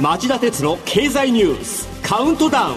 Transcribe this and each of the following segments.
町田鉄の経済ニュースカウントダウン。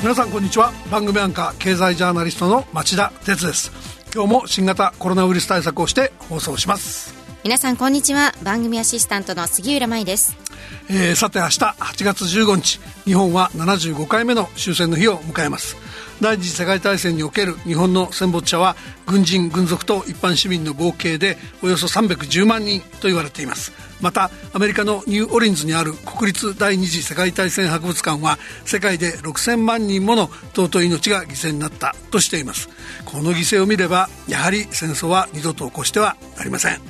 皆さんこんにちは。番組アンカー経済ジャーナリストの町田鉄です。今日も新型コロナウイルス対策をして放送します。皆さんこんにちは。番組アシスタントの杉浦舞ですえー、さて明日8月15日日本は75回目の終戦の日を迎えます。第二次世界大戦における日本の戦没者は軍人軍属と一般市民の合計でおよそ310万人と言われています。またアメリカのニューオリンズにある国立第二次世界大戦博物館は世界で6000万人もの尊い命が犠牲になったとしています。この犠牲を見ればやはり戦争は二度と起こしてはなりません。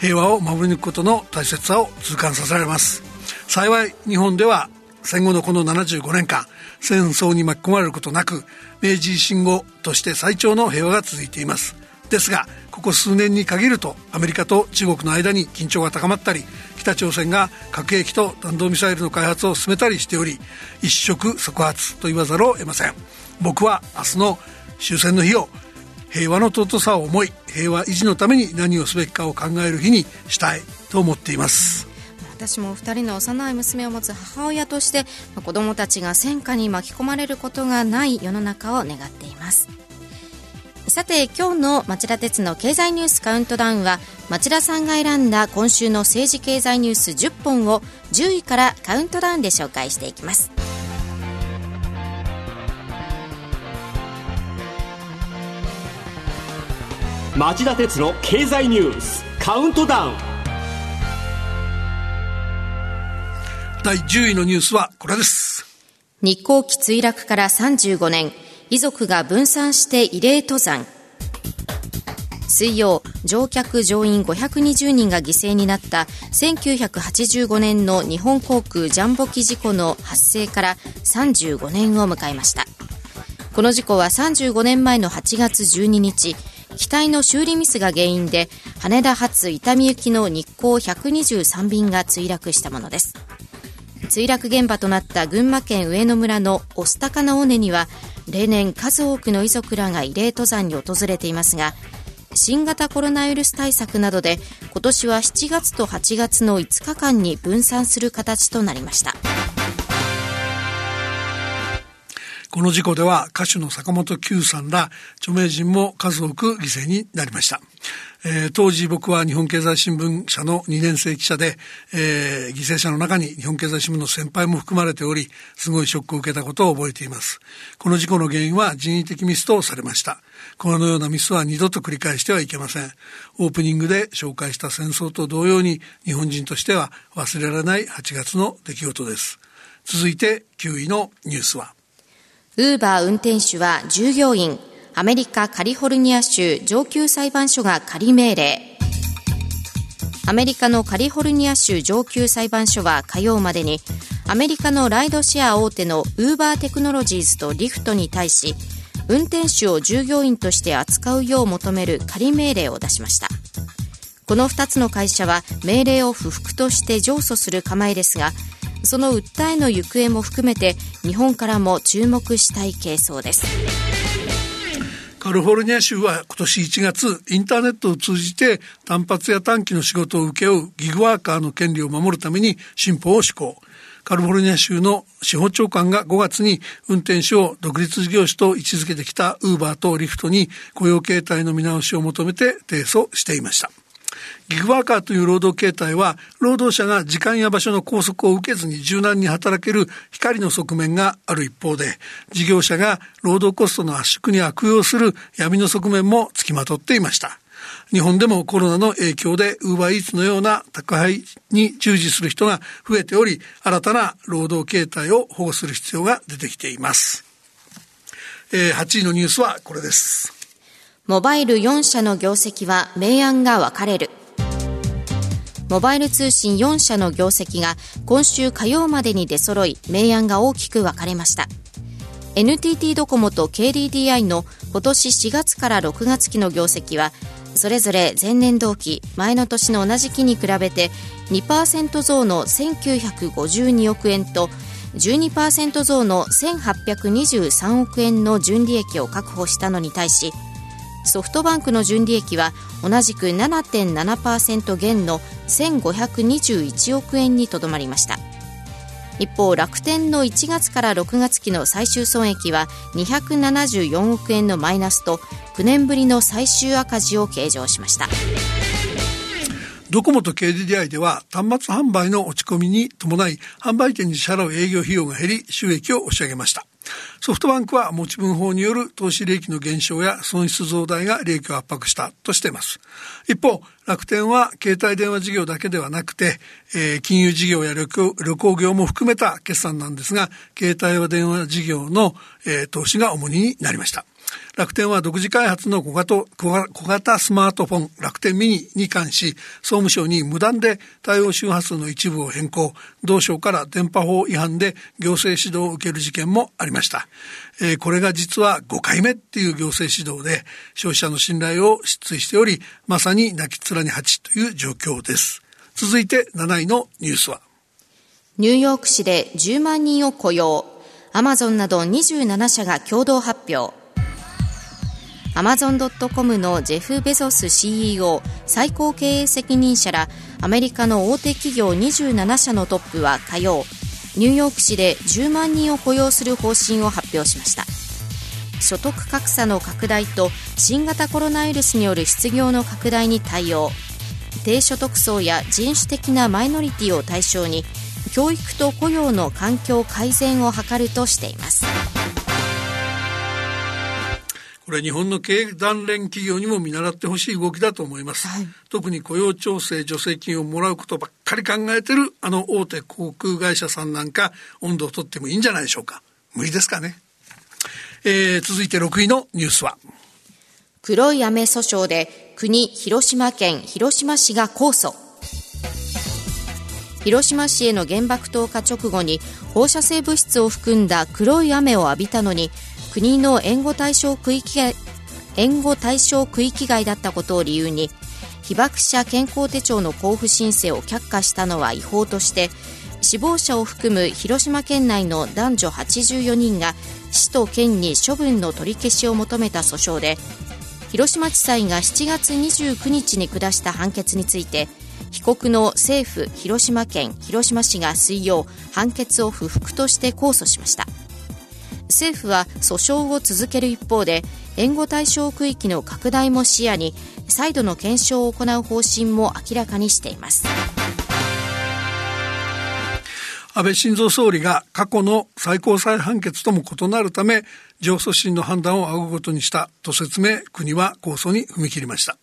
平和を守り抜くことの大切さを痛感させられます。幸い日本では戦後のこの75年間戦争に巻き込まれることなく明治維新後として最長の平和が続いています。ですがここ数年に限るとアメリカと中国の間に緊張が高まったり北朝鮮が核兵器と弾道ミサイルの開発を進めたりしており一触即発と言わざるを得ません。僕は明日の終戦の日を平和の尊さを思い平和維持のために何をすべきかを考える日にしたいと思っています。私も2人の幼い娘を持つ母親として子どもたちが戦火に巻き込まれることがない世の中を願っています。さて今日の町田鉄の経済ニュースカウントダウンは町田さんが選んだ今週の政治経済ニュース10本を10位からカウントダウンで紹介していきます。町田鉄の経済ニュースカウントダウン。第10位のニュースはこれです。日航機墜落から35年、遺族が分散して慰霊登山。水曜、乗客乗員520人が犠牲になった1985年の日本航空ジャンボ機事故の発生から35年を迎えました。この事故は35年前の8月12日、機体の修理ミスが原因で羽田発伊丹行きの日航123便が墜落したものです。墜落現場となった群馬県上野村の御巣鷹の尾根には例年数多くの遺族らが慰霊登山に訪れていますが新型コロナウイルス対策などで今年は7月と8月の5日間に分散する形となりました。この事故では歌手の坂本九さんら著名人も数多く犠牲になりましたえー、当時僕は日本経済新聞社の2年生記者で、えー、犠牲者の中に日本経済新聞の先輩も含まれており、すごいショックを受けたことを覚えています。この事故の原因は人為的ミスとされました。このようなミスは二度と繰り返してはいけません。オープニングで紹介した戦争と同様に日本人としては忘れられない8月の出来事です。続いて9位のニュースは。ウーバー運転手は従業員アメリカカリフォルニア州上級裁判所が仮命令。アメリカのカリフォルニア州上級裁判所は火曜までにアメリカのライドシェア大手のウーバーテクノロジーズとリフトに対し運転手を従業員として扱うよう求める仮命令を出しました。この2つの会社は命令を不服として上訴する構えですがその訴えの行方も含めて日本からも注目したい係争ですカリフォルニア州は今年1月、インターネットを通じて単発や短期の仕事を請け負うギグワーカーの権利を守るために新法を施行。カリフォルニア州の司法長官が5月に運転手を独立事業主と位置づけてきたウーバーとリフトに雇用形態の見直しを求めて提訴していました。ギグワーカーという労働形態は、労働者が時間や場所の拘束を受けずに柔軟に働ける光の側面がある一方で、事業者が労働コストの圧縮に悪用する闇の側面もつきまとっていました。日本でもコロナの影響でウーバーイーツのような宅配に従事する人が増えており、新たな労働形態を保護する必要が出てきています。え、8位のニュースはこれです。モバイル4社の業績は明暗が分かれる。モバイル通信4社の業績が今週火曜までに出揃い、明暗が大きく分かれました。NTT ドコモと KDDI の今年4月から6月期の業績は、それぞれ前年同期、前の年の同じ期に比べて2%増の1952億円と12%増の1823億円の純利益を確保したのに対しソフトバンクの純利益は同じく7.7%減の1521億円にとどまりました。一方楽天の1月から6月期の最終損益は274億円のマイナスと9年ぶりの最終赤字を計上しました。ドコモと KDDI では端末販売の落ち込みに伴い販売店に支払う営業費用が減り収益を押し上げました。ソフトバンクは持ち分法による投資利益の減少や損失増大が利益を圧迫したとしています。一方、楽天は携帯電話事業だけではなくて、えー、金融事業や旅行旅行業も含めた決算なんですが、携帯電話事業の、えー、投資が主になりました。楽天は独自開発の小型小型スマートフォン楽天ミニに関し総務省に無断で対応周波数の一部を変更。同省から電波法違反で行政指導を受ける事件もありました、えー、これが実は5回目っていう行政指導で消費者の信頼を失墜しておりまさに泣き面に蜂という状況です。続いて7位のニュースは。ニューヨーク市で10万人を雇用。アマゾンなど27社が共同発表。アマゾン・ドット・コムのジェフ・ベゾス CEO 最高経営責任者らアメリカの大手企業27社のトップは火曜。ニューヨーク市で10万人を雇用する方針を発表しました。所得格差の拡大と新型コロナウイルスによる失業の拡大に対応。低所得層や人種的なマイノリティを対象に教育と雇用の環境改善を図るとしています。これ日本の経営団連企業にも見習ってほしい動きだと思います、はい、特に雇用調整助成金をもらうことばっかり考えてるあの大手航空会社さんなんか温度をとってもいいんじゃないでしょうか。無理ですかね、えー、続いて6位のニュースは。黒い雨訴訟で国広島県広島市が控訴広島市への原爆投下直後に放射性物質を含んだ黒い雨を浴びたのに国の援護対象区域外援護対象区域外だったことを理由に被爆者健康手帳の交付申請を却下したのは違法として死亡者を含む広島県内の男女84人が市と県に処分の取り消しを求めた訴訟で広島地裁が7月29日に下した判決について被告の政府広島県広島市が水曜判決を不服として控訴しました。政府は訴訟を続ける一方で援護対象区域の拡大も視野に再度の検証を行う方針も明らかにしています。安倍晋三総理が過去の最高裁判決とも異なるため上訴審の判断を仰ぐことにしたと説明国は控訴に踏み切りました。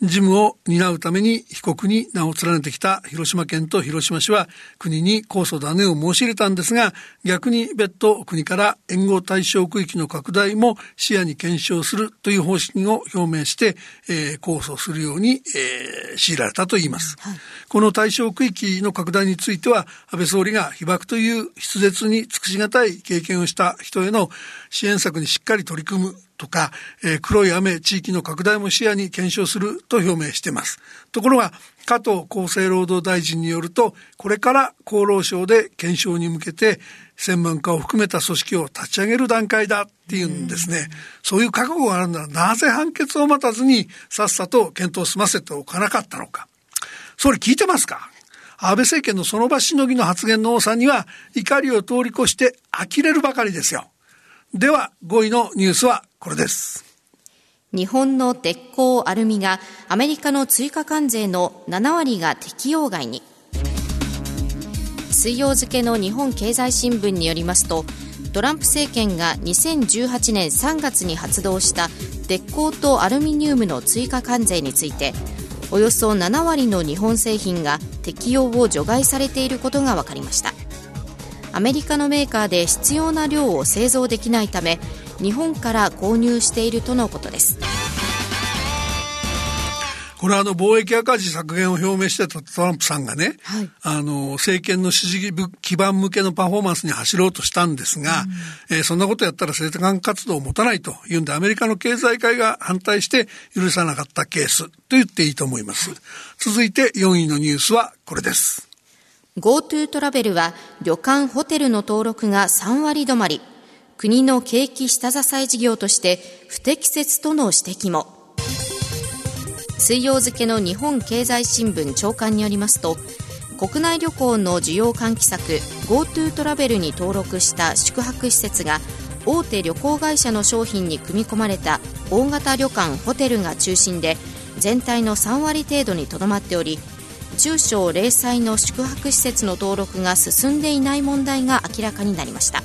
事務を担うために被告に名を連ねてきた広島県と広島市は国に控訴だねを申し入れたんですが逆に別途国から援護対象区域の拡大も視野に検証するという方針を表明して、えー、控訴するように、えー、強いられたといいます、はい、この対象区域の拡大については安倍総理が被爆という筆舌に尽くしがたい経験をした人への支援策にしっかり取り組むとか、えー、黒い雨地域の拡大も視野に検証すると表明しています。ところが、加藤厚生労働大臣によると、これから厚労省で検証に向けて、専門家を含めた組織を立ち上げる段階だっていうんですね。そういう覚悟があるなら、なぜ判決を待たずに、さっさと検討を済ませておかなかったのか。総理聞いてますか？安倍政権のその場しのぎの発言の多さには怒りを通り越して呆れるばかりですよ。では5位のニュースはこれです。日本の鉄鋼アルミがアメリカの追加関税の7割が適用外に水曜付の日本経済新聞によりますとトランプ政権が2018年3月に発動した鉄鋼とアルミニウムの追加関税についておよそ7割の日本製品が適用を除外されていることが分かりました。アメリカのメーカーで必要な量を製造できないため日本から購入しているとのことです。これはあの貿易赤字削減を表明してたトランプさんがね、はい、あの政権の支持基盤向けのパフォーマンスに走ろうとしたんですが、うん、えー、そんなことやったら政管活動を持たないというんでアメリカの経済界が反対して許さなかったケースと言っていいと思います。続いて4位のニュースはこれです。GoTo トラベルは旅館ホテルの登録が3割止まり国の景気下支え事業として不適切との指摘も水曜付の日本経済新聞長官によりますと国内旅行の需要喚起策 GoTo トラベルに登録した宿泊施設が大手旅行会社の商品に組み込まれた大型旅館ホテルが中心で全体の3割程度にとどまっており中小零細の宿泊施設の登録が進んでいない問題が明らかになりました。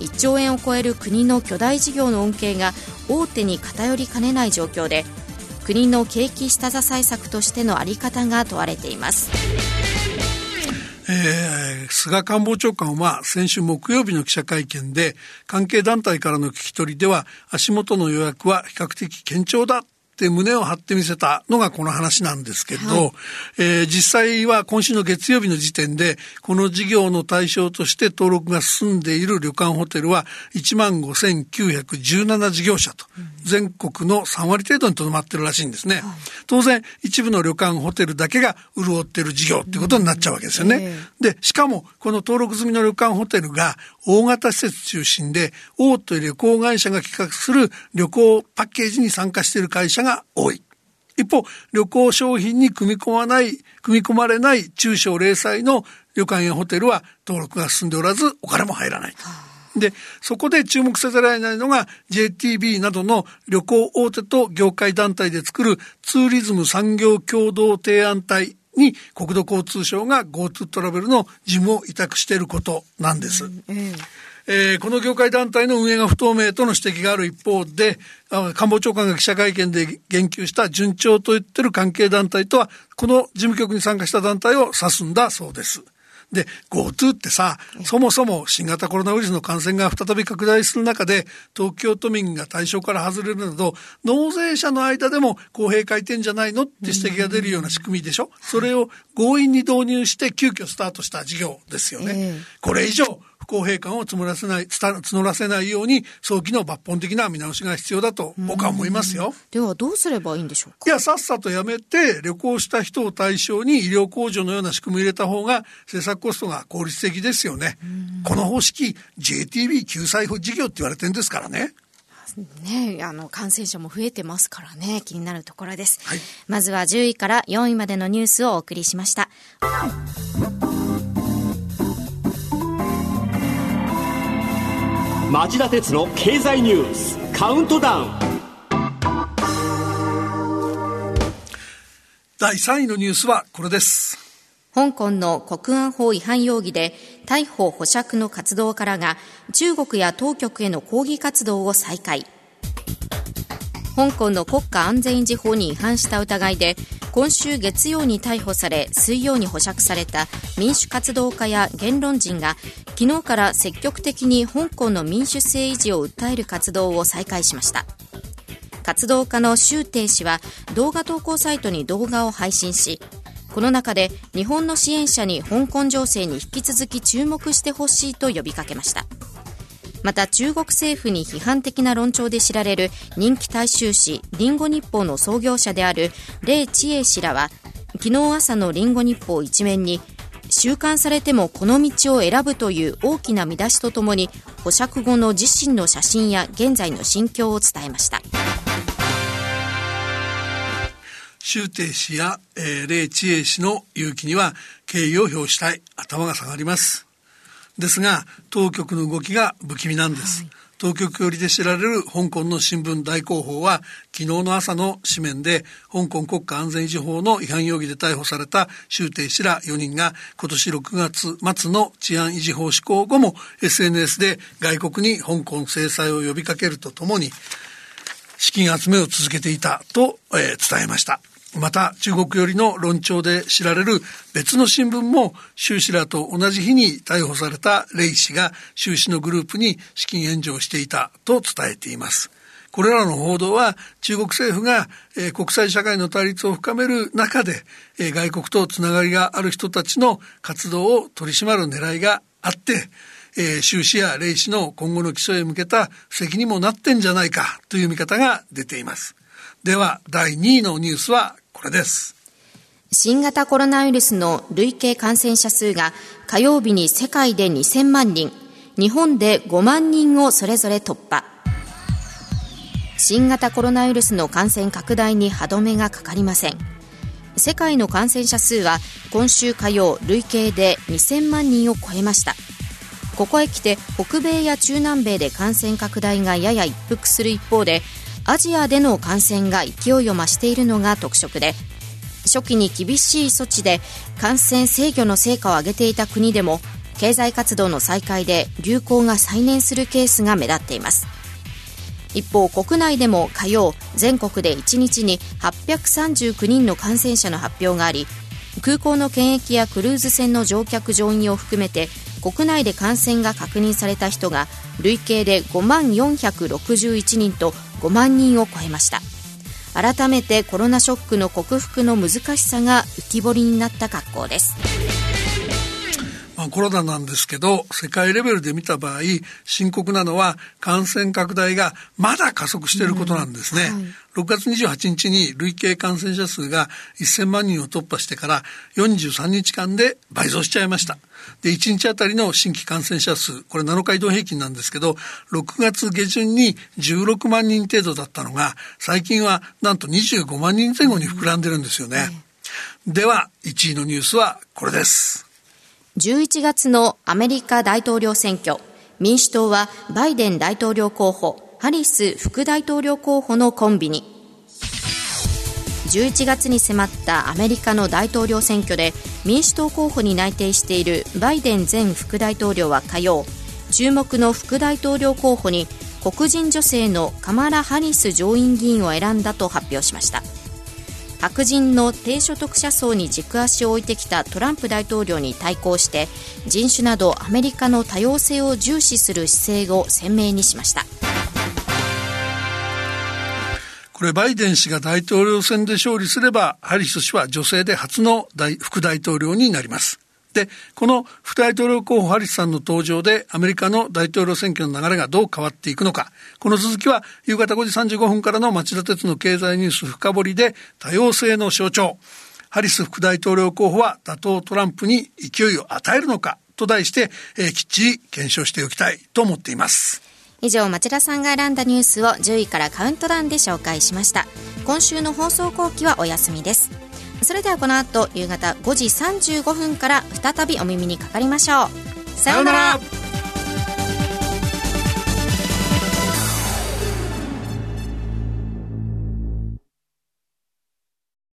1兆円を超える国の巨大事業の恩恵が大手に偏りかねない状況で国の景気下支え策としての在り方が問われています。えー、菅官房長官は先週木曜日の記者会見で関係団体からの聞き取りでは足元の予約は比較的堅調だって胸を張ってみせたのがこの話なんですけれど、はい、えー、実際は今週の月曜日の時点で、この事業の対象として登録が進んでいる旅館ホテルは1万5917事業者と、全国の3割程度にとどまってるらしいんですね。はい、当然、一部の旅館ホテルだけが潤っている事業っていうことになっちゃうわけですよね。えー、で、しかも、この登録済みの旅館ホテルが大型施設中心で、大手旅行会社が企画する旅行パッケージに参加している会社が多い。一方、旅行商品に組み込まない、組み込まれない中小零細の旅館やホテルは登録が進んでおらず、お金も入らない。で、そこで注目せざるを得ないのが JTB などの旅行大手と業界団体で作るツーリズム産業共同提案体に国土交通省が GoTo トラベルの事務を委託していることなんです。うんええー、この業界団体の運営が不透明との指摘がある一方で、官房長官が記者会見で言及した順調と言ってる関係団体とは、この事務局に参加した団体を指すんだそうです。で、GoTo ってさ、そもそも新型コロナウイルスの感染が再び拡大する中で、東京都民が対象から外れるなど、納税者の間でも公平回転じゃないのって指摘が出るような仕組みでしょ。それを強引に導入して急遽スタートした事業ですよね。これ以上、不公平感を積もらせない、募らせないように、早期の抜本的な見直しが必要だと僕は思いますよ。ではどうすればいいんでしょうか？いや、さっさとやめて、旅行した人を対象に医療控除のような仕組みを入れた方が、政策コストが効率的ですよね。この方式、JTB 救済事業って言われてるんですからね。ね、あの感染者も増えてますからね。気になるところです、はい、まずは10位から4位までのニュースをお送りしました町田鉄の経済ニュースカウントダウン。第3位のニュースはこれです。香港の国安法違反容疑で逮捕保釈の活動家らが中国や当局への抗議活動を再開。香港の国家安全維持法に違反した疑いで今週月曜に逮捕され水曜に保釈された民主活動家や言論人が昨日から積極的に香港の民主制維持を訴える活動を再開しました。活動家の周庭氏は動画投稿サイトに動画を配信しこの中で日本の支援者に香港情勢に引き続き注目してほしいと呼びかけました。また中国政府に批判的な論調で知られる人気大衆紙リンゴ日報の創業者であるレイ・チエ氏らは昨日朝のリンゴ日報一面に収監されてもこの道を選ぶという大きな見出しとともに保釈後の自身の写真や現在の心境を伝えました。周庭氏や、えー、霊知恵氏の勇気には敬意を表したい。頭が下がります。ですが当局の動きが不気味なんです、はい、当局寄りで知られる香港の新聞大広報は昨日の朝の紙面で香港国家安全維持法の違反容疑で逮捕された周庭氏ら4人が今年6月末の治安維持法施行後も SNS で外国に香港制裁を呼びかけるとともに資金集めを続けていたと、えー、伝えました。また中国寄りの論調で知られる別の新聞も習氏らと同じ日に逮捕されたレイ氏が習氏のグループに資金援助をしていたと伝えています。これらの報道は中国政府が、え、国際社会の対立を深める中で、え、外国とつながりがある人たちの活動を取り締まる狙いがあって、えー、習氏やレイ氏の今後の起訴へ向けた布石にもなってんじゃないかという見方が出ています。では第2位のニュースはれです新型コロナウイルスの累計感染者数が火曜日に世界で2000万人、日本で5万人をそれぞれ突破。新型コロナウイルスの感染拡大に歯止めがかかりません。世界の感染者数は今週火曜累計で2000万人を超えました。ここへ来て北米や中南米で感染拡大がやや一服する一方でアジアでの感染が勢いを増しているのが特色で初期に厳しい措置で感染制御の成果を上げていた国でも経済活動の再開で流行が再燃するケースが目立っています。一方国内でも火曜全国で1日に839人の感染者の発表があり空港の検疫やクルーズ船の乗客乗員を含めて国内で感染が確認された人が累計で5万461人と5万人を超えました。改めてコロナショックの克服の難しさが浮き彫りになった格好です。まあ、コロナなんですけど世界レベルで見た場合深刻なのは感染拡大がまだ加速していることなんですね、うんはい、6月28日に累計感染者数が1000万人を突破してから43日間で倍増しちゃいました。で1日あたりの新規感染者数これ7日移動平均なんですけど6月下旬に16万人程度だったのが最近はなんと25万人前後に膨らんでるんですよね、うん、では1位のニュースはこれです11月のアメリカ大統領選挙、民主党はバイデン大統領候補、ハリス副大統領候補のコンビに。11月に迫ったアメリカの大統領選挙で民主党候補に内定しているバイデン前副大統領は火曜注目の副大統領候補に黒人女性のカマラ・ハリス上院議員を選んだと発表しました白人の低所得者層に軸足を置いてきたトランプ大統領に対抗して人種などアメリカの多様性を重視する姿勢を鮮明にしました。これバイデン氏が大統領選で勝利すればハリス氏は女性で初の副大統領になります、この副大統領候補ハリスさんの登場でアメリカの大統領選挙の流れがどう変わっていくのか。この続きは夕方5時35分からの町田鉄の経済ニュース深掘りで多様性の象徴。ハリス副大統領候補は打倒トランプに勢いを与えるのかと題して、えー、きっちり検証しておきたいと思っています。以上、町田さんが選んだニュースを10位からカウントダウンで紹介しました。今週の放送後期はお休みです。それではこの後夕方5時35分から再びお耳にかかりましょう。さようなら。